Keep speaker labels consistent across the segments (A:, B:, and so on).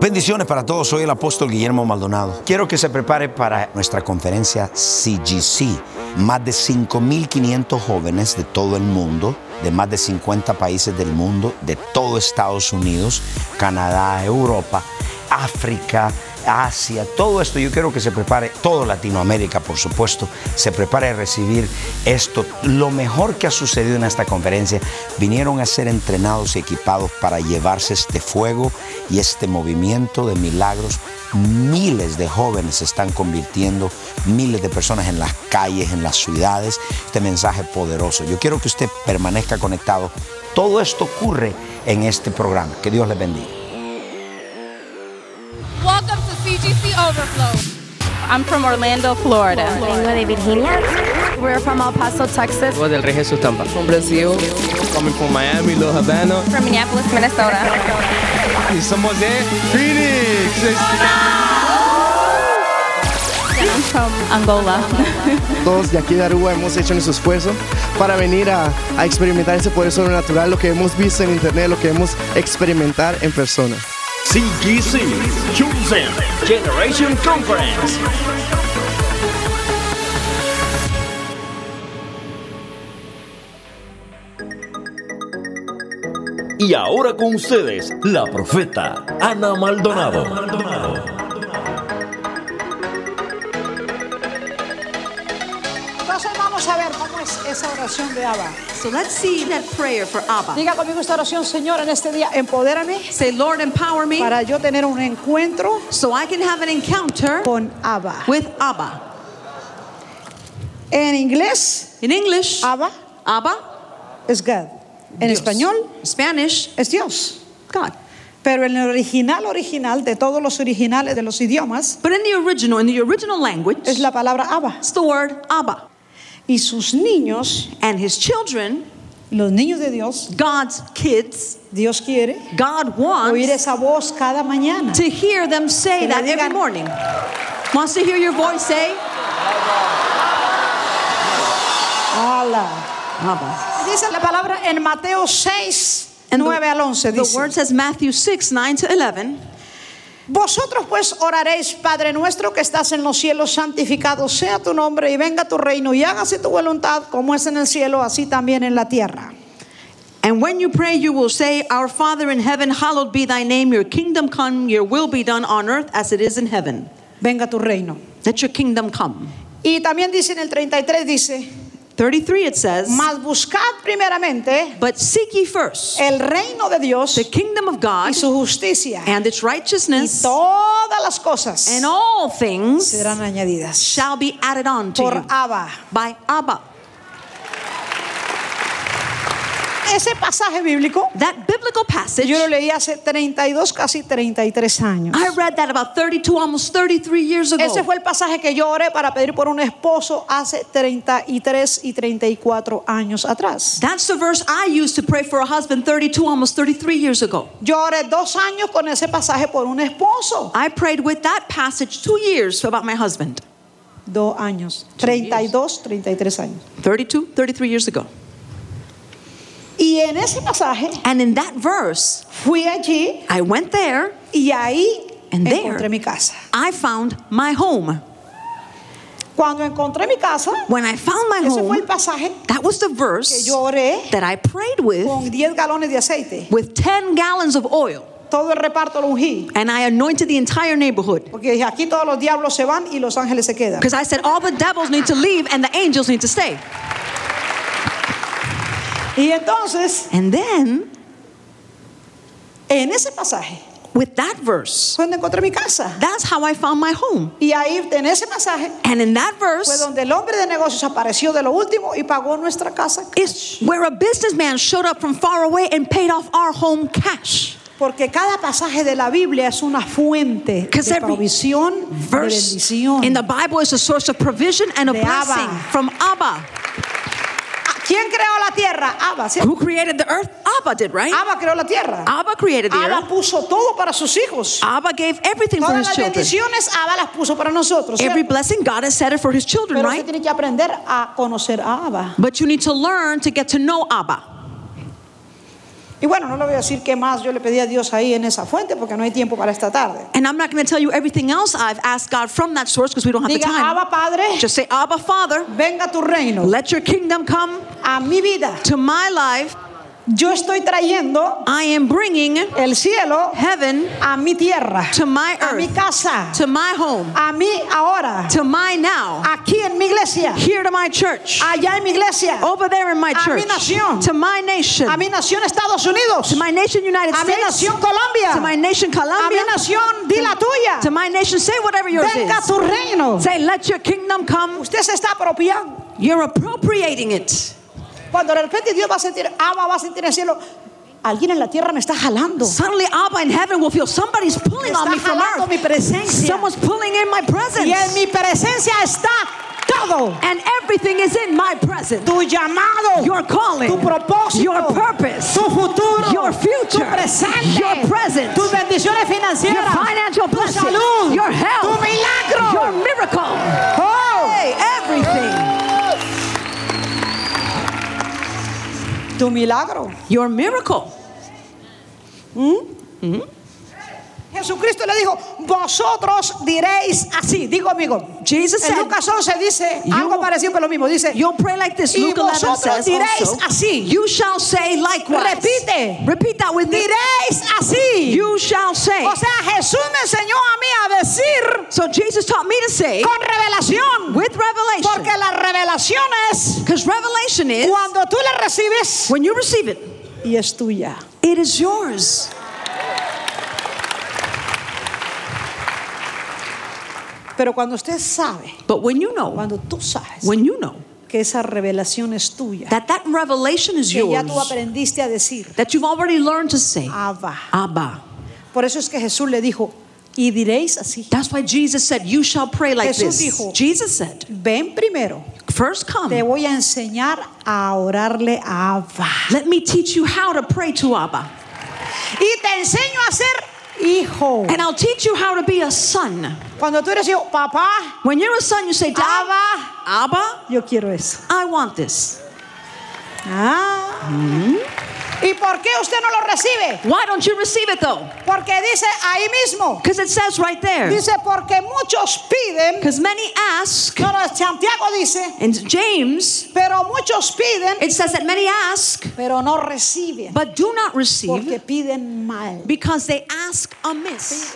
A: Bendiciones para todos, soy el apóstol Guillermo Maldonado. Quiero que se prepare para nuestra conferencia CGC. Más de 5.500 jóvenes de todo el mundo, de más de 50 países del mundo, de todo Estados Unidos, Canadá, Europa, África, Asia, todo esto yo quiero que se prepare, todo Latinoamérica por supuesto, se prepare a recibir esto. Lo mejor que ha sucedido en esta conferencia, vinieron a ser entrenados y equipados para llevarse este fuego y este movimiento de milagros. Miles de jóvenes se están convirtiendo, miles de personas en las calles, en las ciudades. Este mensaje poderoso. Yo quiero que usted permanezca conectado. Todo esto ocurre en este programa. Que Dios les bendiga.
B: Welcome to CGC Overflow. I'm from Orlando, Florida.
C: Vengo de Virginia.
B: We're from El Paso, Texas.
D: Voz del Rey Jesús Tampa. From Brazil. Coming from Miami, Little Havana.
B: From Minneapolis, Minnesota.
D: Y somos de Phoenix.
B: I'm from Angola.
E: Todos de aquí de Aruba hemos hecho nuestro esfuerzo para venir a, a experimentar ese poder sobrenatural, lo que hemos visto en internet, lo que hemos experimentar en persona.
F: CGC, Chosen Generation Conference. Y ahora con ustedes, la profeta Ana Maldonado.
G: Oración de Abba.
H: So let's see that prayer for Abba.
G: Diga conmigo esta oración, Señor, en este día, empodérame
H: Say, Lord, empower me
G: para yo tener un encuentro
H: so I can have an encounter
G: con Abba.
H: with Abba.
G: En inglés,
H: In English,
G: Abba
H: Abba,
G: es God. En
H: Dios.
G: español,
H: Spanish,
G: es Dios.
H: God.
G: Pero en el original original de todos los originales de los idiomas
H: But in the original, in the original language,
G: es la palabra Abba.
H: it's the word Abba.
G: Y sus niños,
H: And his children,
G: los niños de Dios,
H: God's kids,
G: Dios quiere
H: God
G: oír
H: wants
G: esa voz cada mañana.
H: to hear them say that every morning. Wants to hear your voice say,
G: Ala.
H: Abba.
G: Dice la palabra en Mateo 6,
H: And
G: 9 al 11.
H: the word says Matthew 6, 9 to 11.
G: Vosotros pues oraréis, Padre nuestro que estás en los cielos, santificado sea tu nombre y venga tu reino y hágase tu voluntad como es en el cielo, así también en la tierra.
H: And when you pray, you will say, Our Father in heaven, hallowed be thy name, your kingdom come, your will be done on earth as it is in heaven.
G: Venga tu reino.
H: Let your kingdom come.
G: Y también dice en el 33, dice,
H: 33 it says,
G: mas buscad primeramente
H: But seek ye first
G: el reino de Dios
H: the kingdom of God
G: y su justicia
H: and its
G: y
H: righteousness,
G: todas las cosas
H: and all things
G: serán añadidas
H: shall be added on to
G: por
H: you
G: Abba.
H: by Abba.
G: Ese pasaje bíblico
H: That biblical passage,
G: yo lo leí hace 32, casi 33 años.
H: I read that about 32, almost 33 years ago.
G: Ese fue el pasaje que yo oré para pedir por un esposo hace 33 y 34 años atrás.
H: That's the verse I used to pray for a husband 32, almost 33 years ago.
G: Yo oré dos años con ese pasaje por un esposo.
H: I prayed with that passage two years about my husband.
G: Dos años. 32, 33 años.
H: 32, 33 years ago.
G: Y en ese pasaje
H: And in that verse,
G: fui allí
H: I went there,
G: y ahí
H: And there-
G: mi casa.
H: I found my home.
G: Cuando encontré mi casa,
H: When I found my
G: ese fue el
H: home,
G: pasaje
H: that was the
G: que
H: verse
G: yo oré
H: that I prayed with
G: con 10 galones de aceite.
H: with 10 gallons of oil.
G: Todo el reparto lo ungí.
H: And I anointed the entire neighborhood.
G: Porque aquí todos los diablos se van y los ángeles se quedan.
H: Because I said all the devils need to leave and the angels need to stay.
G: Y entonces,
H: And then,
G: en ese pasaje,
H: with that verse,
G: fue donde encontré mi casa.
H: that's how I found my home.
G: Y ahí, en ese pasaje,
H: And in that
G: fue
H: verse
G: donde el hombre de negocios apareció de lo último y pagó nuestra casa.
H: where a businessman showed up from far away and paid off our home cash.
G: Porque cada pasaje de la Biblia es una fuente
H: Because
G: de
H: every
G: provisión, de
H: Verse
G: bendición.
H: in the Bible is a source of provision and a blessing
G: Abba.
H: from Abba.
G: ¿Quién creó la tierra? Abba, ¿cierto?
H: Who created the earth? Abba did, right?
G: Abba creó la tierra.
H: Abba created the
G: Abba
H: earth.
G: puso todo para sus hijos.
H: Abba gave everything for
G: Todas
H: his
G: las
H: children.
G: bendiciones Abba las puso para nosotros.
H: Every
G: ¿cierto?
H: blessing God has set it for his children,
G: Pero usted
H: right?
G: tiene que aprender a conocer a Abba.
H: But you need to learn to get to know Abba.
G: Y bueno, no le voy a decir qué más yo le pedí a Dios ahí en esa fuente porque no hay tiempo para esta tarde.
H: And I'm not going to tell you everything else I've asked God from that source because we don't have the
G: Diga,
H: time.
G: Abba Padre,
H: Just say, Abba Father,
G: venga tu reino
H: let your kingdom come
G: a mi vida.
H: to my life.
G: Yo estoy trayendo
H: I am bringing
G: el cielo
H: heaven
G: a mi tierra,
H: to my
G: a mi
H: earth,
G: casa,
H: to my home,
G: a mí ahora,
H: to my now,
G: aquí en mi iglesia,
H: here to my church,
G: allá en mi iglesia,
H: over there in my
G: A mi
H: church,
G: nación.
H: to my nation,
G: a mi nación Estados Unidos,
H: to my nation United
G: a mi
H: States,
G: nación Colombia,
H: to my nation
G: a mi
H: Colombia,
G: nación di la tuya.
H: to my nation, say whatever yours
G: Venga
H: is.
G: tu reino.
H: Say, let your kingdom come.
G: Usted se está apropiando.
H: You're appropriating it.
G: Cuando de repente Dios va a sentir, Abba va a sentir en el cielo, alguien en la tierra me está jalando.
H: Suddenly, Abba in heaven will feel somebody's pulling on me from
G: jalando mi
H: earth.
G: presencia.
H: Someone's pulling in my
G: Y en
H: presence.
G: mi presencia está todo.
H: And everything is in my presence.
G: Tu llamado,
H: Your calling,
G: tu propósito,
H: your purpose,
G: tu futuro,
H: your future,
G: tu presente,
H: your present,
G: tus bendiciones
H: your
G: financieras,
H: financial
G: tu
H: blessing,
G: salud,
H: your
G: tu
H: health,
G: tu milagro.
H: Your miracle. Mm-hmm. Mm-hmm.
G: Jesucristo le dijo, vosotros diréis así. Digo, amigo.
H: Jesus
G: En Lucas 11 dice
H: You-
G: algo parecido, pero lo mismo. Dice,
H: You'll pray like this. Luke 11
G: vosotros diréis
H: also,
G: así.
H: You shall say likewise.
G: Repite.
H: Repeat that with me.
G: diréis así.
H: You shall say.
G: O sea, Jesús me enseñó a mí a decir
H: So Jesus taught me to say
G: con revelación.
H: with revelation.
G: Porque la revelación es
H: Because revelation is
G: cuando tú la recibes
H: when you receive it,
G: y es tuya.
H: it is yours.
G: Pero cuando usted sabe,
H: But when you know,
G: cuando tú sabes
H: when you know
G: que esa revelación es tuya,
H: that that revelation is
G: que ya tú
H: yours,
G: aprendiste a decir,
H: that you've already learned to say,
G: Abba.
H: Abba.
G: Por eso es que Jesús le dijo, y diréis así,
H: That's why Jesus said, You shall pray like
G: Jesús
H: this.
G: dijo,
H: Jesus said,
G: ven primero,
H: First
G: te
H: come,
G: voy a enseñar a orarle a Abba.
H: let me teach you how to pray to Abba.
G: Y te enseño a ser hijo.
H: And I'll teach you how to be a son.
G: Cuando tú eres hijo, papá,
H: When you're a son, you say, Dad,
G: Abba,
H: Abba,
G: yo quiero eso.
H: I want this.
G: Ah. ¿Y por qué usted no lo recibe?
H: Why don't you receive it though?
G: Porque dice ahí mismo.
H: Because it says right there.
G: Dice, porque muchos piden.
H: Because many ask,
G: no, Santiago dice,
H: and James,
G: pero muchos piden,
H: it says that many ask,
G: pero no reciben.
H: but do not receive
G: Porque piden mal.
H: because they ask amiss.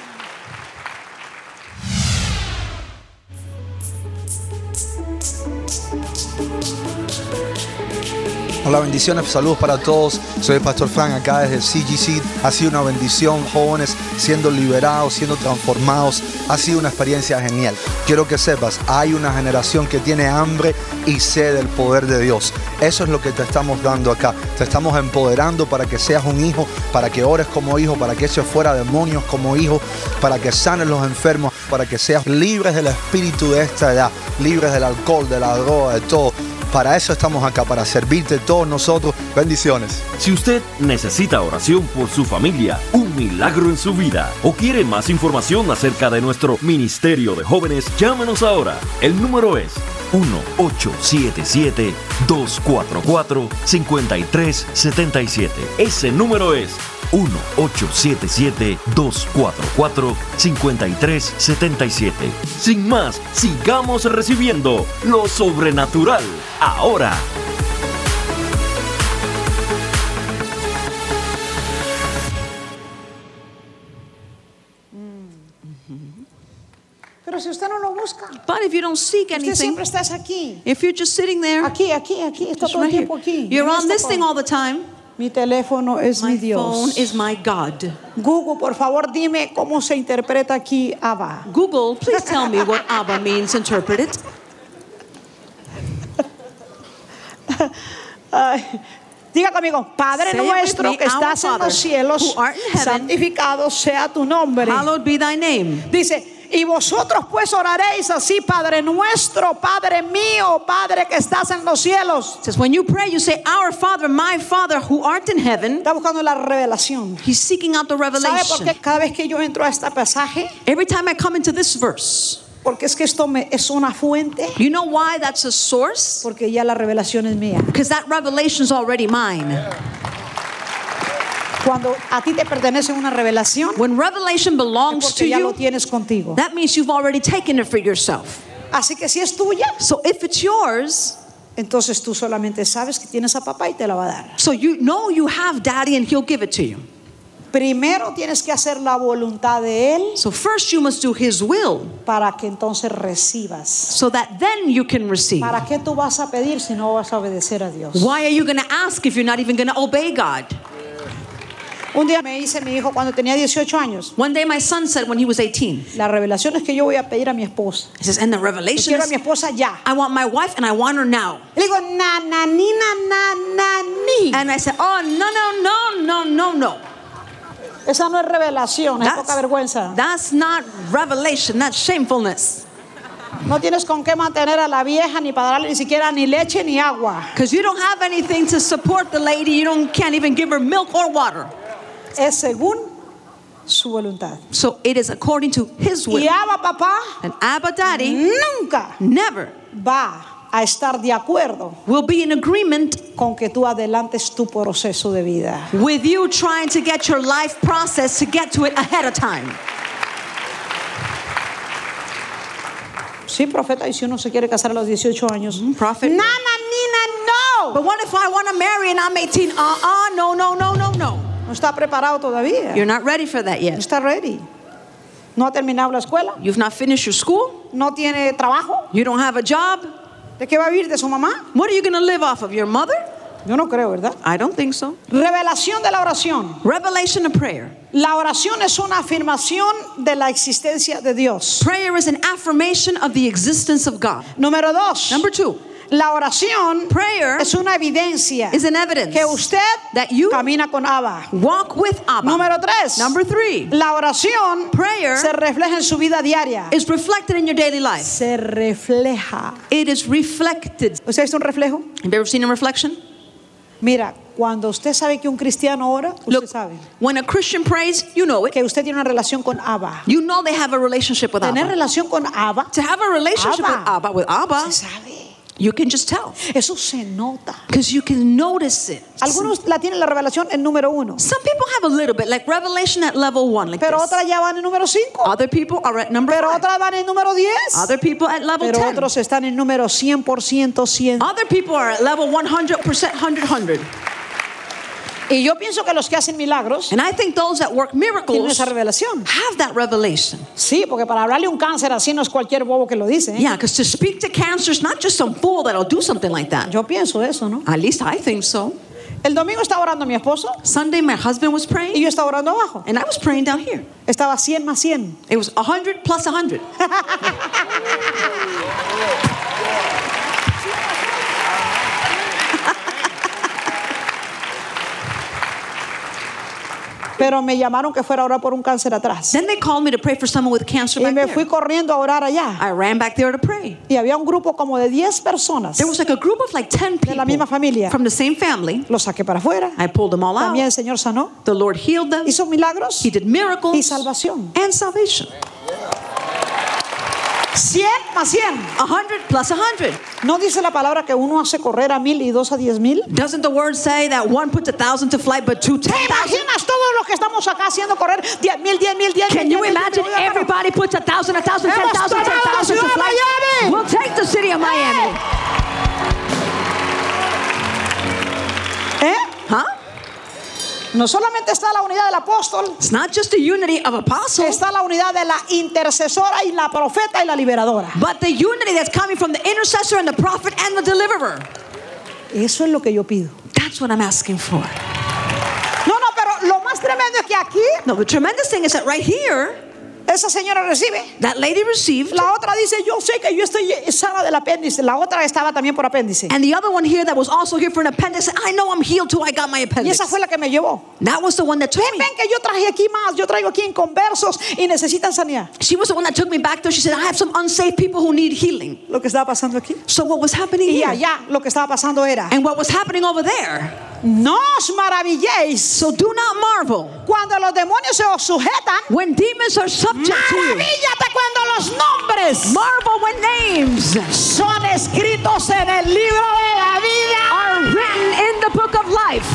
C: Hola, bendiciones, saludos para todos. Soy el Pastor Frank acá desde CGC. Ha sido una bendición, jóvenes siendo liberados, siendo transformados. Ha sido una experiencia genial. Quiero que sepas, hay una generación que tiene hambre y sed del poder de Dios. Eso es lo que te estamos dando acá. Te estamos empoderando para que seas un hijo, para que ores como hijo, para que eches fuera demonios como hijo, para que sanes los enfermos, para que seas libres del espíritu de esta edad, libres del alcohol, de la droga, de todo. Para eso estamos acá, para servirte todos nosotros. Bendiciones.
F: Si usted necesita oración por su familia, un milagro en su vida o quiere más información acerca de nuestro ministerio de jóvenes, llámenos ahora. El número es 1-877-244-5377. Ese número es 1-877-244-5377. Sin más, sigamos recibiendo lo sobrenatural ahora.
G: Pero si usted no lo busca,
H: But if you don't seek
G: usted
H: anything,
G: siempre estás aquí.
H: if you're just sitting there,
G: Aquí, aquí, aquí, está todo el
H: right here,
G: tiempo aquí.
H: you're
G: en
H: on this thing all the time.
G: Mi teléfono es
H: My
G: mi Dios.
H: phone is my God.
G: Google, por favor, dime cómo se interpreta aquí Abba.
H: Google, please tell me what Abba means interpreted.
G: Ay, diga conmigo, Padre
H: Say it
G: nuestro
H: me,
G: que estás en
H: Father,
G: los cielos,
H: heaven,
G: santificado sea tu nombre.
H: Hallowed be thy name.
G: Dice, y vosotros pues oraréis así, Padre nuestro, Padre mío, Padre que estás en los cielos.
H: Says, when you pray, you say, Our Father, my Father who art in heaven.
G: Está buscando la revelación.
H: He's seeking out the
G: ¿Sabe por
H: revelation.
G: qué cada vez que yo entro a este pasaje?
H: Every time I come into this verse,
G: Porque es que esto me, es una fuente.
H: you know why that's a source?
G: Porque ya la revelación es mía.
H: Because that revelation's already mine.
G: Cuando a ti te pertenece una revelación,
H: When revelation belongs to
G: porque ya lo
H: you,
G: tienes contigo.
H: that means you've already taken it for yourself.
G: Así que si es tuya,
H: So if it's yours,
G: entonces tú solamente sabes que tienes a papá y te la va a dar.
H: so you know you have daddy and he'll give it to you.
G: Primero tienes que hacer la voluntad de Él
H: So first you must do his will
G: para que entonces recibas.
H: so that then you can receive.
G: ¿Para qué tú vas a pedir si no vas a obedecer a Dios?
H: Why are you going to ask if you're not even going to obey God?
G: Un día me dice mi hijo cuando tenía 18 años,
H: One day my son said when he was 18,
G: la revelación es que yo voy a pedir a mi esposa.
H: he says, and the revelation
G: quiero a mi esposa ya.
H: I want my wife and I want her now.
G: Le digo, na, na, ni, na, na, na, ni.
H: And I said, oh, no, no, no, no, no, no.
G: Esa no es revelación, es poca vergüenza.
H: that's not revelation, that's shamefulness.
G: No tienes con qué mantener a la vieja ni para darle ni siquiera ni leche ni agua.
H: Because you don't have anything to support the lady. You don't can't even give her milk or water.
G: Es según su voluntad.
H: So it is according to his will.
G: Y Abba papá
H: And Abba Daddy
G: nunca
H: never
G: va a estar de acuerdo
H: will be in agreement
G: con que tú adelantes tu proceso de vida.
H: with you trying to get your life process to get to it ahead of time.
G: Sí, profeta, y si uno se quiere casar a los 18 años.
H: Prophet.
G: Nana, Nina,
H: But what if I want to marry and I'm 18? Uh uh, no, no, no, no,
G: no. Está preparado todavía.
H: You're not ready for that
G: No
H: yet.
G: está ready. No ha terminado la escuela.
H: You've not finished your school.
G: No tiene trabajo.
H: You don't have a job.
G: ¿De qué va a vivir? ¿De su mamá?
H: What are you going to live off of? Your mother?
G: Yo no creo, ¿verdad?
H: I don't think so.
G: Revelación de la oración.
H: Revelation of prayer.
G: La oración es una afirmación de la existencia de Dios.
H: Prayer is an affirmation of the existence of God.
G: Número dos.
H: Number two,
G: La oración
H: prayer
G: es una evidencia
H: is an evidence
G: que usted
H: that you
G: camina con Abba.
H: walk with Abba.
G: Número tres.
H: Number three,
G: La oración
H: Prayer
G: se refleja en su vida diaria.
H: is reflected in your daily life.
G: Se refleja.
H: It is reflected.
G: ¿Usted ha visto un reflejo?
H: Have you ever seen a reflection?
G: Mira, cuando usted sabe que un cristiano ora, usted
H: Look,
G: sabe
H: when a Christian prays, you know it.
G: que usted tiene una relación con Abba.
H: You know they have a relationship with
G: Tener
H: Abba.
G: relación con Abba
H: To have a relationship with
G: Abba.
H: Abba, with Abba,
G: se sabe.
H: You can just tell.
G: Eso se nota.
H: Because you can notice it.
G: Algunos la tienen la revelación en número uno,
H: Some people have a little bit, like revelation at level one, like
G: pero
H: this.
G: otras ya van en número cinco,
H: Other people are at number
G: pero
H: five.
G: otras van en número diez,
H: Other people at level
G: pero
H: 10.
G: otros están en número 100%, 100.
H: Other people are at level 100%, 100, 100.
G: Y yo pienso que los que hacen milagros
H: And I think those that work
G: tienen
H: miracles
G: esa revelación.
H: have that revelation.
G: Sí, porque para hablarle un cáncer así no es cualquier bobo que lo dice. ¿eh?
H: Yeah, because to speak to cancer is not just some fool that'll do something like that.
G: Yo pienso eso, ¿no?
H: At least I think so.
G: El domingo estaba orando mi esposo
H: Sunday, my husband was
G: y
H: praying,
G: yo estaba orando abajo.
H: and I was praying down here.
G: Estaba 100 más 100.
H: It was 100 plus 100.
G: Pero me llamaron que fuera a orar por un cáncer atrás.
H: Then they called me to pray for someone with cancer
G: Y
H: back
G: me fui
H: there.
G: corriendo a orar allá.
H: I ran back there to pray.
G: Y había un grupo como de 10 personas.
H: There was like a group of like 10
G: De la misma
H: people
G: familia.
H: from the same family.
G: Los saqué para afuera.
H: I pulled them all
G: También el
H: out.
G: Señor sanó.
H: The Lord healed them.
G: Hizo milagros
H: He did miracles
G: y salvación.
H: and salvation.
G: 100 más 100.
H: 100 plus 100.
G: ¿No dice la palabra que uno hace correr a mil y dos a diez mil?
H: Doesn't the word say that one puts a thousand to flight, but two
G: ¿Te imaginas todos los que estamos acá haciendo correr diez mil, diez mil, diez
H: Can you imagine everybody puts a thousand, a thousand, ten thousand, ten thousand to flight?
G: Miami.
H: We'll take the city of Miami.
G: ¿Eh?
H: Huh?
G: No solamente está la unidad del apóstol,
H: It's not just the unity of apostles,
G: está la unidad de la intercesora y la profeta y la liberadora.
H: but the unity that's coming from the intercessor and the prophet and the deliverer.
G: Eso es lo que yo pido.
H: That's what I'm asking for.
G: No, no, pero lo más tremendo es que aquí
H: No, the tremendous thing is that right here,
G: esa señora recibe.
H: that lady received,
G: La otra dice, yo sé que yo estoy sana del apéndice. La otra estaba también por apéndice.
H: and the other one here that was also here for an appendix, I know I'm healed too. I got my
G: Y
H: appendix.
G: esa fue la que me llevó.
H: That was the one that took
G: Ven,
H: me.
G: ven que yo traje aquí más. Yo traigo aquí en conversos y necesitan sanidad.
H: She was the one that took me back there. She said, I have some unsaved people who need healing.
G: Lo que estaba pasando aquí.
H: So what was happening
G: Y
H: here?
G: allá lo que estaba pasando era,
H: And what was happening over there?
G: no os maravilléis
H: So do not marvel
G: los demonios se os sujetan.
H: when demons are subject to you.
G: Maravíllate cuando los nombres
H: Marvel when names
G: son escritos en el libro de la vida.
H: are written in the book of life.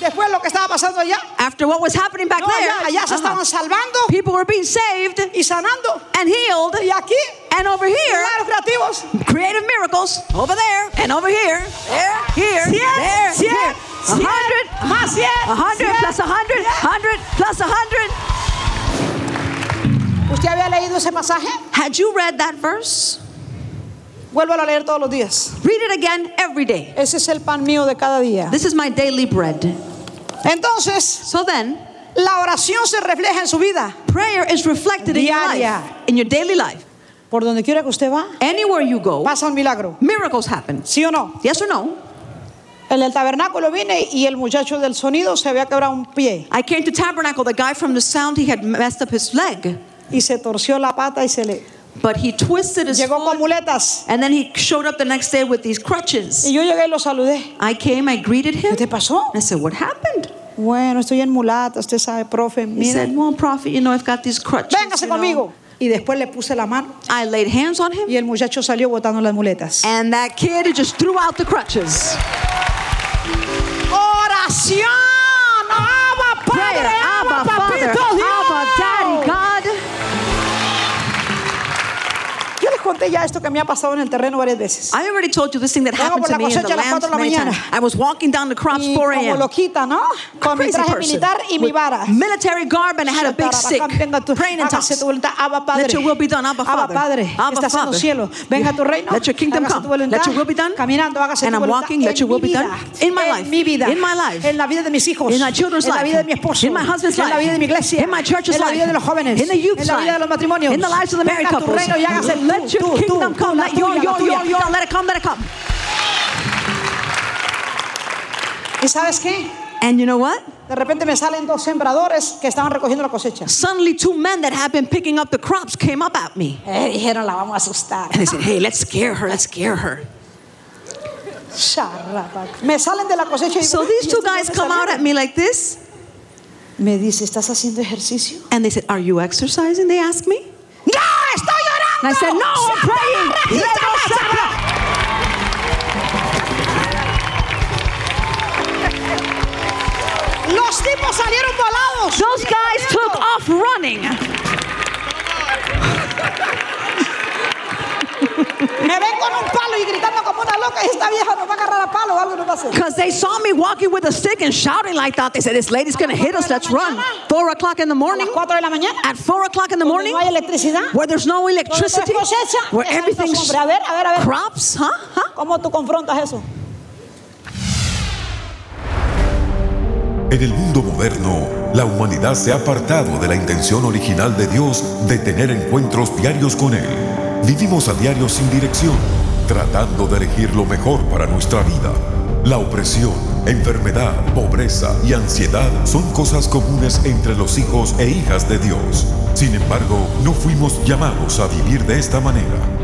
G: Después lo que estaba pasando allá.
H: After what was happening back
G: No,
H: there,
G: allá, allá se
H: uh-huh,
G: estaban salvando
H: people were being saved
G: y sanando.
H: and healed.
G: Y aquí,
H: And over here, creative miracles over there and over here, there, here, there, here. A
G: cien,
H: hundred,
G: más cien,
H: a hundred
G: cien,
H: plus a hundred, hundred plus a hundred.
G: ¿Usted había leído ese pasaje?
H: Had you read that verse?
G: Vuelvo a leer todos los días.
H: Read it again every day.
G: Ese es el pan mío de cada día.
H: This is my daily bread.
G: Entonces,
H: So then,
G: la oración se refleja en su vida.
H: prayer is reflected in your
G: Diaria.
H: life, in your daily life.
G: Por donde quiera que usted va,
H: Anywhere you go,
G: pasa un milagro.
H: miracles happen.
G: ¿Sí o no?
H: Yes or no?
G: En el tabernáculo vine y el muchacho del sonido se había quebrado un pie
H: I came to Tabernacle. The guy from the sound, he had messed up his leg,
G: y se torció la pata y se le
H: but he twisted his
G: llegó con muletas.
H: and then he showed up the next day with these crutches.
G: Y yo llegué y lo saludé.
H: I came, I greeted him.
G: ¿Qué te pasó?
H: I said, "What happened?"
G: Bueno, estoy en mulata, usted sabe, profe.
H: He
G: Mire,
H: said, "Well, prophet, you know, I've got these crutches."
G: véngase
H: you know."
G: conmigo. Y después le puse la mano
H: I laid hands on him,
G: y el muchacho salió botando las muletas.
H: and that kid just threw out the crutches.
G: Oración. Conté ya esto que me ha pasado en el terreno varias veces.
H: I already told you this thing that
G: Vengo
H: happened to me in the
G: cosecha a las
H: land
G: cuatro de la
H: many times. I was walking down the crops
G: Y
H: 4
G: como
H: a.m.
G: loquita, ¿no? Con mi traje militar y mi vara.
H: military garb and I had a big stick praying in tongues. Let your will be done, Abba Father.
G: Padre,
H: Abba
G: estás en
H: Father.
G: los cielos. Venga tu reino.
H: Let your kingdom come. Let your will be done.
G: Caminando, hágase
H: And
G: tu
H: I'm
G: voluntad.
H: walking, let
G: en
H: your will be done. In my
G: en
H: life.
G: mi vida,
H: In my life.
G: en la vida de mis hijos,
H: In my children's
G: en la
H: life.
G: vida de mi esposo,
H: In my husband's
G: en la
H: life.
G: vida de mi iglesia,
H: In my church's
G: en la vida
H: life.
G: de los jóvenes,
H: In the youth's
G: en la vida de los
H: life.
G: matrimonios.
H: In the lives of the married
G: Venga tu
H: couples.
G: reino y hágase
H: Let your kingdom come. Let your, your, your, your, let it come, let it come.
G: ¿Y sabes qué?
H: And you know what?
G: De repente me salen dos sembradores que estaban recogiendo la cosecha.
H: Suddenly, two men that had been picking up the crops came up at me.
G: Eh, dijeron, la vamos a asustar.
H: And they said, hey, let's scare her, let's scare her.
G: Me salen de la cosecha y
H: So these two guys come out at me like this.
G: Me dice, ¿estás haciendo ejercicio?
H: And they said, Are you exercising? They asked me.
G: ¡No! ¡Estoy orando!
H: And I said, No, I'm praying.
G: Los tipos salieron volados.
H: Those guys took off running.
G: Me ven con un palo y gritando como una loca y esta vieja nos va a agarrar a palo o algo nos va a hacer.
H: Because they saw me walking with a stick and shouting like that. They said, This lady's going to hit us. Let's run. Four o'clock in the
G: A
H: morning.
G: las 4 de la mañana.
H: At four o'clock in the
G: Donde
H: morning,
G: no hay electricidad.
H: where there's no electricity,
G: cosecha.
H: where everything's
G: sombra. A ver, a ver, a ver.
H: crops, huh? Huh?
G: ¿Cómo tú confrontas eso?
I: En el mundo moderno, la humanidad se ha apartado de la intención original de Dios de tener encuentros diarios con Él. Vivimos a diario sin dirección, tratando de elegir lo mejor para nuestra vida. La opresión, enfermedad, pobreza y ansiedad son cosas comunes entre los hijos e hijas de Dios. Sin embargo, no fuimos llamados a vivir de esta manera.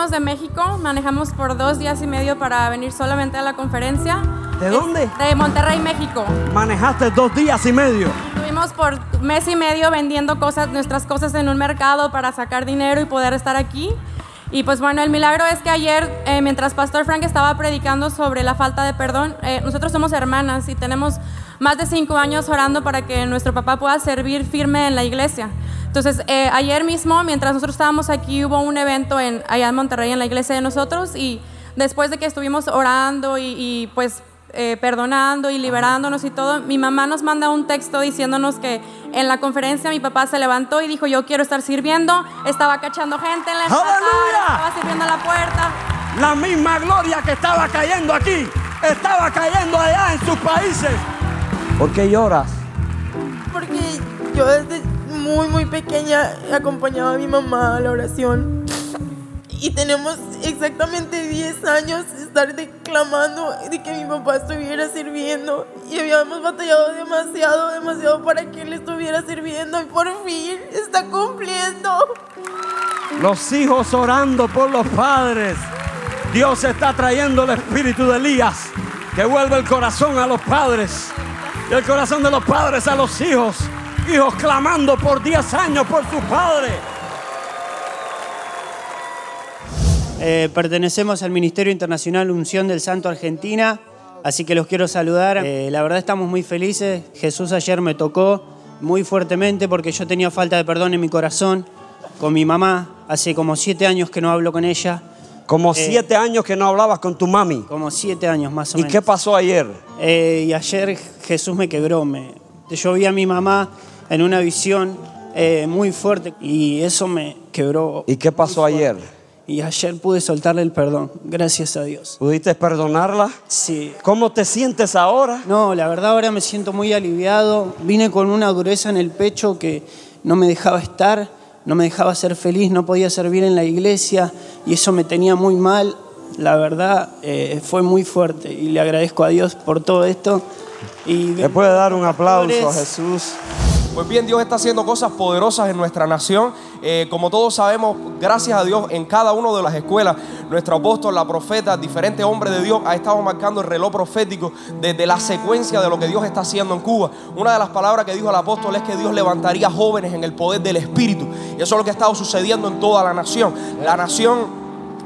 J: Venimos de México, manejamos por dos días y medio para venir solamente a la conferencia.
K: ¿De dónde?
J: De Monterrey, México.
K: Manejaste dos días y medio.
J: Estuvimos por mes y medio vendiendo cosas, nuestras cosas en un mercado para sacar dinero y poder estar aquí. Y pues bueno, el milagro es que ayer, eh, mientras Pastor Frank estaba predicando sobre la falta de perdón, eh, nosotros somos hermanas y tenemos más de cinco años orando para que nuestro papá pueda servir firme en la iglesia. Entonces, eh, ayer mismo, mientras nosotros estábamos aquí, hubo un evento en, allá en Monterrey, en la iglesia de nosotros, y después de que estuvimos orando y, y pues eh, perdonando y liberándonos y todo, mi mamá nos manda un texto diciéndonos que en la conferencia mi papá se levantó y dijo, yo quiero estar sirviendo, estaba cachando gente en la estaba sirviendo a la puerta.
K: La misma gloria que estaba cayendo aquí, estaba cayendo allá en sus países. ¿Por qué lloras?
L: Porque yo desde muy, muy pequeña acompañaba a mi mamá a la oración. Y tenemos exactamente 10 años de estar declamando de que mi papá estuviera sirviendo. Y habíamos batallado demasiado, demasiado para que él estuviera sirviendo. Y por fin está cumpliendo.
K: Los hijos orando por los padres. Dios está trayendo el espíritu de Elías que vuelve el corazón a los padres. Y el corazón de los padres a los hijos. Hijos clamando por 10 años por su padre.
M: Eh, pertenecemos al Ministerio Internacional Unción del Santo Argentina, así que los quiero saludar. Eh, la verdad estamos muy felices. Jesús ayer me tocó muy fuertemente porque yo tenía falta de perdón en mi corazón con mi mamá. Hace como siete años que no hablo con ella.
K: Como
M: Eh,
K: siete años que no hablabas con tu mami.
M: Como siete años más o
K: ¿Y
M: menos.
K: qué pasó ayer?
M: Eh, y ayer Jesús me quebró. Me, yo vi a mi mamá en una visión eh, muy fuerte y eso me quebró.
K: ¿Y qué pasó ayer?
M: Y ayer pude soltarle el perdón, gracias a Dios.
K: ¿Pudiste perdonarla?
M: Sí.
K: ¿Cómo te sientes ahora?
M: No, la verdad ahora me siento muy aliviado. Vine con una dureza en el pecho que no me dejaba estar, no me dejaba ser feliz, no podía servir en la iglesia y eso me tenía muy mal. La verdad eh, fue muy fuerte y le agradezco a Dios por todo esto. Y
K: Le puede dar un aplauso a. Jesús.
N: Pues bien, Dios está haciendo cosas poderosas en nuestra nación. Eh, como todos sabemos, gracias a Dios, en cada una de las escuelas, nuestro apóstol, la profeta, diferentes hombres de Dios ha estado marcando el reloj profético desde la secuencia de lo que Dios está haciendo en Cuba. Una de las palabras que dijo el apóstol es que Dios levantaría jóvenes en el poder del Espíritu. Y eso es lo que ha estado sucediendo en toda la nación. La nación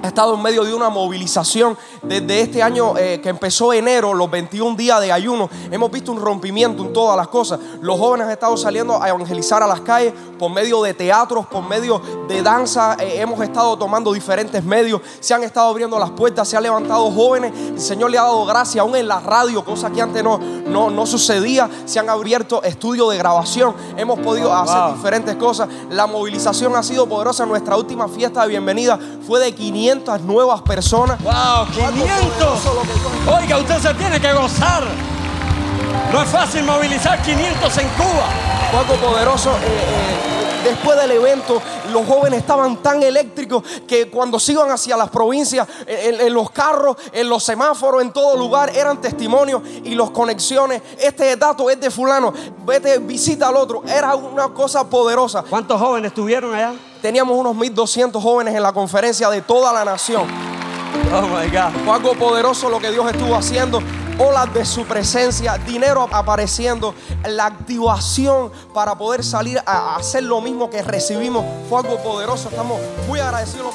N: ha estado en medio de una movilización desde este año eh, que empezó enero, los 21 días de ayuno. Hemos visto un rompimiento en todas las cosas. Los jóvenes han estado saliendo a evangelizar a las calles por medio de teatros, por medio de danza. Eh, hemos estado tomando diferentes medios. Se han estado abriendo las puertas, se han levantado jóvenes. El Señor le ha dado gracia, aún en la radio, cosa que antes no, no, no sucedía. Se han abierto estudios de grabación. Hemos podido hacer
K: wow.
N: diferentes cosas. La movilización ha sido poderosa. Nuestra última fiesta de bienvenida fue de 500 nuevas personas.
K: ¡Wow! ¡500! Oiga, usted se tiene que gozar. No es fácil movilizar 500 en Cuba.
N: Fue algo poderoso. eh, eh, después del evento, los jóvenes estaban tan eléctricos que cuando se iban hacia las provincias, eh, en, en los carros, en los semáforos, en todo lugar, eran testimonios y las conexiones. Este dato es de fulano, vete, visita al otro. Era una cosa poderosa.
K: ¿Cuántos jóvenes estuvieron allá?
N: Teníamos unos 1.200 jóvenes en la conferencia de toda la nación.
K: Oh my God.
N: Fue algo poderoso lo que Dios estuvo haciendo. Olas de su presencia, dinero apareciendo, la activación para poder salir a hacer lo mismo que recibimos fue algo poderoso. Estamos muy agradecidos.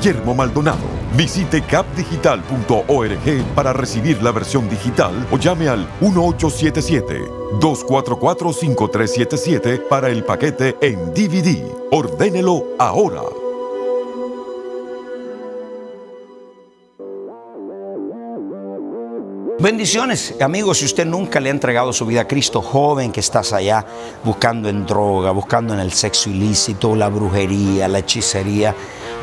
I: Maldonado. Visite capdigital.org para recibir la versión digital o llame al 1877-244-5377 para el paquete en DVD. Ordénelo ahora.
A: Bendiciones, amigos, si usted nunca le ha entregado su vida a Cristo, joven que estás allá buscando en droga, buscando en el sexo ilícito, la brujería, la hechicería,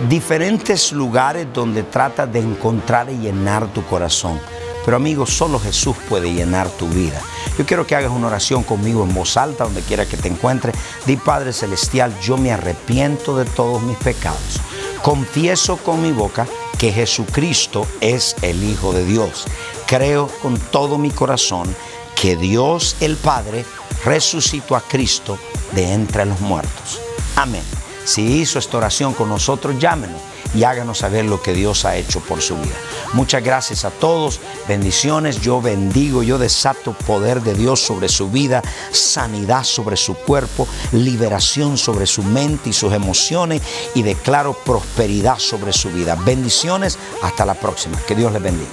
A: diferentes lugares donde trata de encontrar y llenar tu corazón. Pero amigos, solo Jesús puede llenar tu vida. Yo quiero que hagas una oración conmigo en voz alta, donde quiera que te encuentres. Di Padre Celestial, yo me arrepiento de todos mis pecados. Confieso con mi boca que Jesucristo es el Hijo de Dios. Creo con todo mi corazón que Dios el Padre resucitó a Cristo de entre los muertos. Amén. Si hizo esta oración con nosotros, llámenos y háganos saber lo que Dios ha hecho por su vida. Muchas gracias a todos, bendiciones, yo bendigo, yo desato poder de Dios sobre su vida, sanidad sobre su cuerpo, liberación sobre su mente y sus emociones y declaro prosperidad sobre su vida. Bendiciones, hasta la próxima, que Dios les bendiga.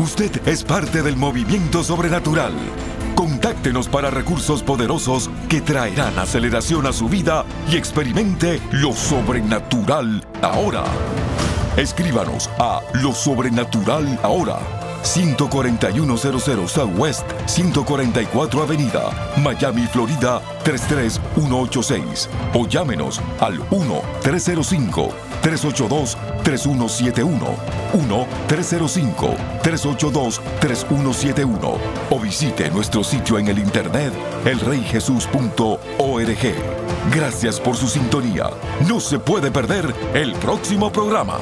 I: Usted es parte del movimiento sobrenatural. Contáctenos para recursos poderosos que traerán aceleración a su vida y experimente lo sobrenatural ahora. Escríbanos a Lo Sobrenatural Ahora, 14100 Southwest 144 Avenida, Miami, Florida 33186 o llámenos al 1-305-382-3171, 1-305-382-3171 o visite nuestro sitio en el internet elreyjesus.org. Gracias por su sintonía. No se puede perder el próximo programa.